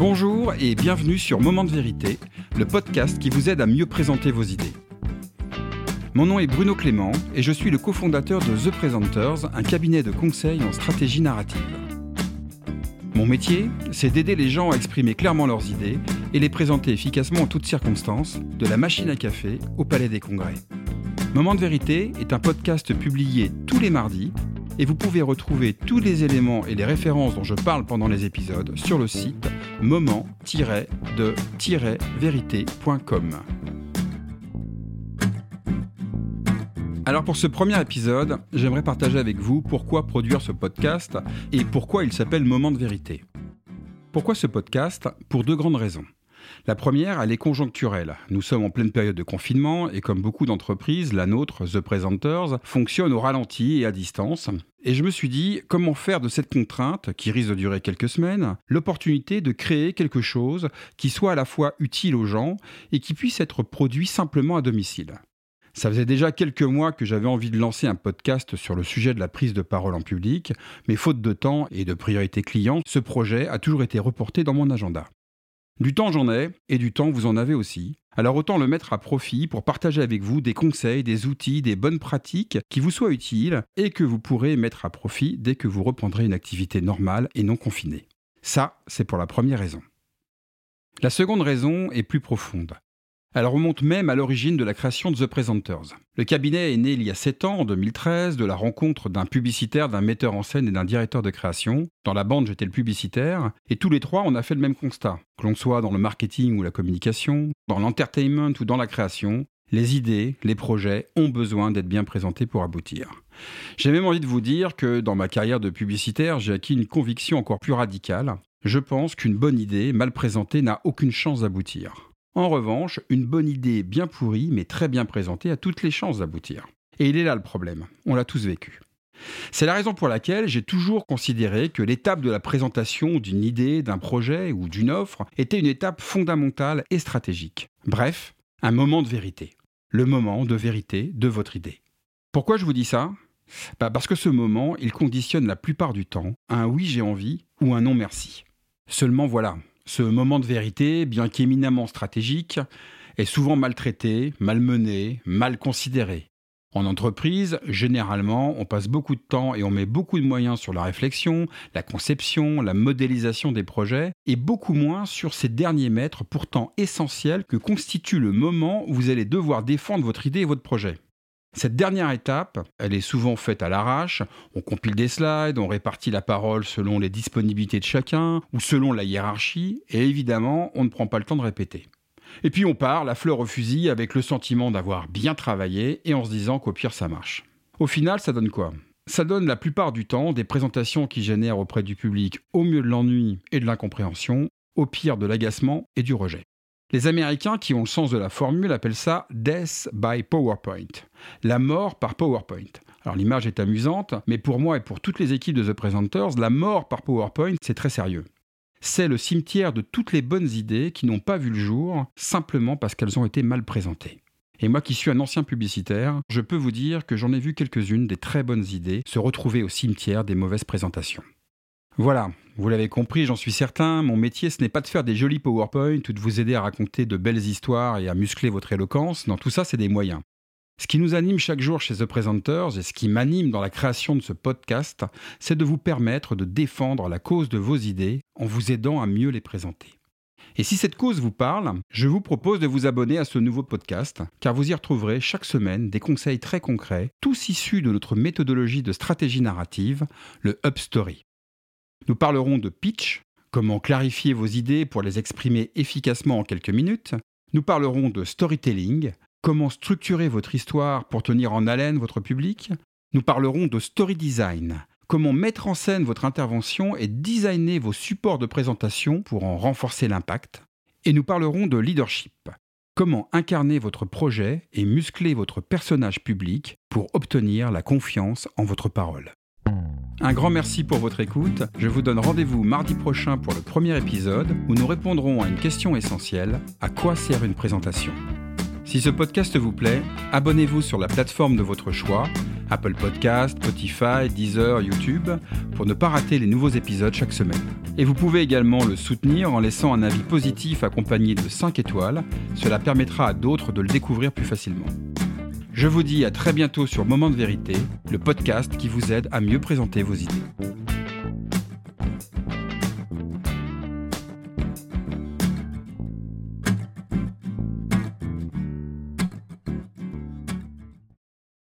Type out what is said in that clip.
Bonjour et bienvenue sur Moment de vérité, le podcast qui vous aide à mieux présenter vos idées. Mon nom est Bruno Clément et je suis le cofondateur de The Presenters, un cabinet de conseil en stratégie narrative. Mon métier, c'est d'aider les gens à exprimer clairement leurs idées et les présenter efficacement en toutes circonstances, de la machine à café au palais des congrès. Moment de vérité est un podcast publié tous les mardis et vous pouvez retrouver tous les éléments et les références dont je parle pendant les épisodes sur le site moment-de-vérité.com. Alors pour ce premier épisode, j'aimerais partager avec vous pourquoi produire ce podcast et pourquoi il s'appelle Moment de vérité. Pourquoi ce podcast? Pour deux grandes raisons. La première, elle est conjoncturelle. Nous sommes en pleine période de confinement et comme beaucoup d'entreprises, la nôtre, The Presenters, fonctionne au ralenti et à distance. Et je me suis dit, comment faire de cette contrainte, qui risque de durer quelques semaines, l'opportunité de créer quelque chose qui soit à la fois utile aux gens et qui puisse être produit simplement à domicile? Ça faisait déjà quelques mois que j'avais envie de lancer un podcast sur le sujet de la prise de parole en public, mais faute de temps et de priorité client, ce projet a toujours été reporté dans mon agenda. Du temps j'en ai, et du temps vous en avez aussi. Alors autant le mettre à profit pour partager avec vous des conseils, des outils, des bonnes pratiques qui vous soient utiles et que vous pourrez mettre à profit dès que vous reprendrez une activité normale et non confinée. Ça, c'est pour la première raison. La seconde raison est plus profonde. Elle remonte même à l'origine de la création de The Presenters. Le cabinet est né il y a 7 ans, en 2013, de la rencontre d'un publicitaire, d'un metteur en scène et d'un directeur de création. Dans la bande, j'étais le publicitaire, et tous les trois, on a fait le même constat. Que l'on soit dans le marketing ou la communication, dans l'entertainment ou dans la création, les idées, les projets ont besoin d'être bien présentés pour aboutir. J'ai même envie de vous dire que dans ma carrière de publicitaire, j'ai acquis une conviction encore plus radicale. Je pense qu'une bonne idée, mal présentée, n'a aucune chance d'aboutir. En revanche, une bonne idée bien pourrie, mais très bien présentée, a toutes les chances d'aboutir. Et il est là le problème, on l'a tous vécu. C'est la raison pour laquelle j'ai toujours considéré que l'étape de la présentation d'une idée, d'un projet ou d'une offre était une étape fondamentale et stratégique. Bref, un moment de vérité. Le moment de vérité de votre idée. Pourquoi je vous dis ça? Bah Parce que ce moment, il conditionne la plupart du temps un oui j'ai envie ou un non merci. Seulement voilà, ce moment de vérité, bien qu'éminemment stratégique, est souvent maltraité, malmené, mal considéré. En entreprise, généralement, on passe beaucoup de temps et on met beaucoup de moyens sur la réflexion, la conception, la modélisation des projets, et beaucoup moins sur ces derniers mètres pourtant essentiels que constitue le moment où vous allez devoir défendre votre idée et votre projet. Cette dernière étape, elle est souvent faite à l'arrache. On compile des slides, on répartit la parole selon les disponibilités de chacun ou selon la hiérarchie, et évidemment, on ne prend pas le temps de répéter. Et puis on part, la fleur au fusil, avec le sentiment d'avoir bien travaillé et en se disant qu'au pire ça marche. Au final, ça donne quoi? Ça donne la plupart du temps des présentations qui génèrent auprès du public au mieux de l'ennui et de l'incompréhension, au pire de l'agacement et du rejet. Les Américains qui ont le sens de la formule appellent ça Death by PowerPoint, la mort par PowerPoint. Alors l'image est amusante, mais pour moi et pour toutes les équipes de The Presenters, la mort par PowerPoint, c'est très sérieux. C'est le cimetière de toutes les bonnes idées qui n'ont pas vu le jour simplement parce qu'elles ont été mal présentées. Et moi qui suis un ancien publicitaire, je peux vous dire que j'en ai vu quelques-unes des très bonnes idées se retrouver au cimetière des mauvaises présentations. Voilà, vous l'avez compris, j'en suis certain, mon métier ce n'est pas de faire des jolis PowerPoint ou de vous aider à raconter de belles histoires et à muscler votre éloquence, non, tout ça c'est des moyens. Ce qui nous anime chaque jour chez The Presenters et ce qui m'anime dans la création de ce podcast, c'est de vous permettre de défendre la cause de vos idées en vous aidant à mieux les présenter. Et si cette cause vous parle, je vous propose de vous abonner à ce nouveau podcast, car vous y retrouverez chaque semaine des conseils très concrets, tous issus de notre méthodologie de stratégie narrative, le Up Story. Nous parlerons de pitch, comment clarifier vos idées pour les exprimer efficacement en quelques minutes. Nous parlerons de storytelling, comment structurer votre histoire pour tenir en haleine votre public. Nous parlerons de story design, comment mettre en scène votre intervention et designer vos supports de présentation pour en renforcer l'impact. Et nous parlerons de leadership, comment incarner votre projet et muscler votre personnage public pour obtenir la confiance en votre parole. Un grand merci pour votre écoute. Je vous donne rendez-vous mardi prochain pour le premier épisode où nous répondrons à une question essentielle. À quoi sert une présentation? Si ce podcast vous plaît, abonnez-vous sur la plateforme de votre choix, Apple Podcast, Spotify, Deezer, YouTube, pour ne pas rater les nouveaux épisodes chaque semaine. Et vous pouvez également le soutenir en laissant un avis positif accompagné de 5 étoiles, cela permettra à d'autres de le découvrir plus facilement. Je vous dis à très bientôt sur Moment de vérité, le podcast qui vous aide à mieux présenter vos idées.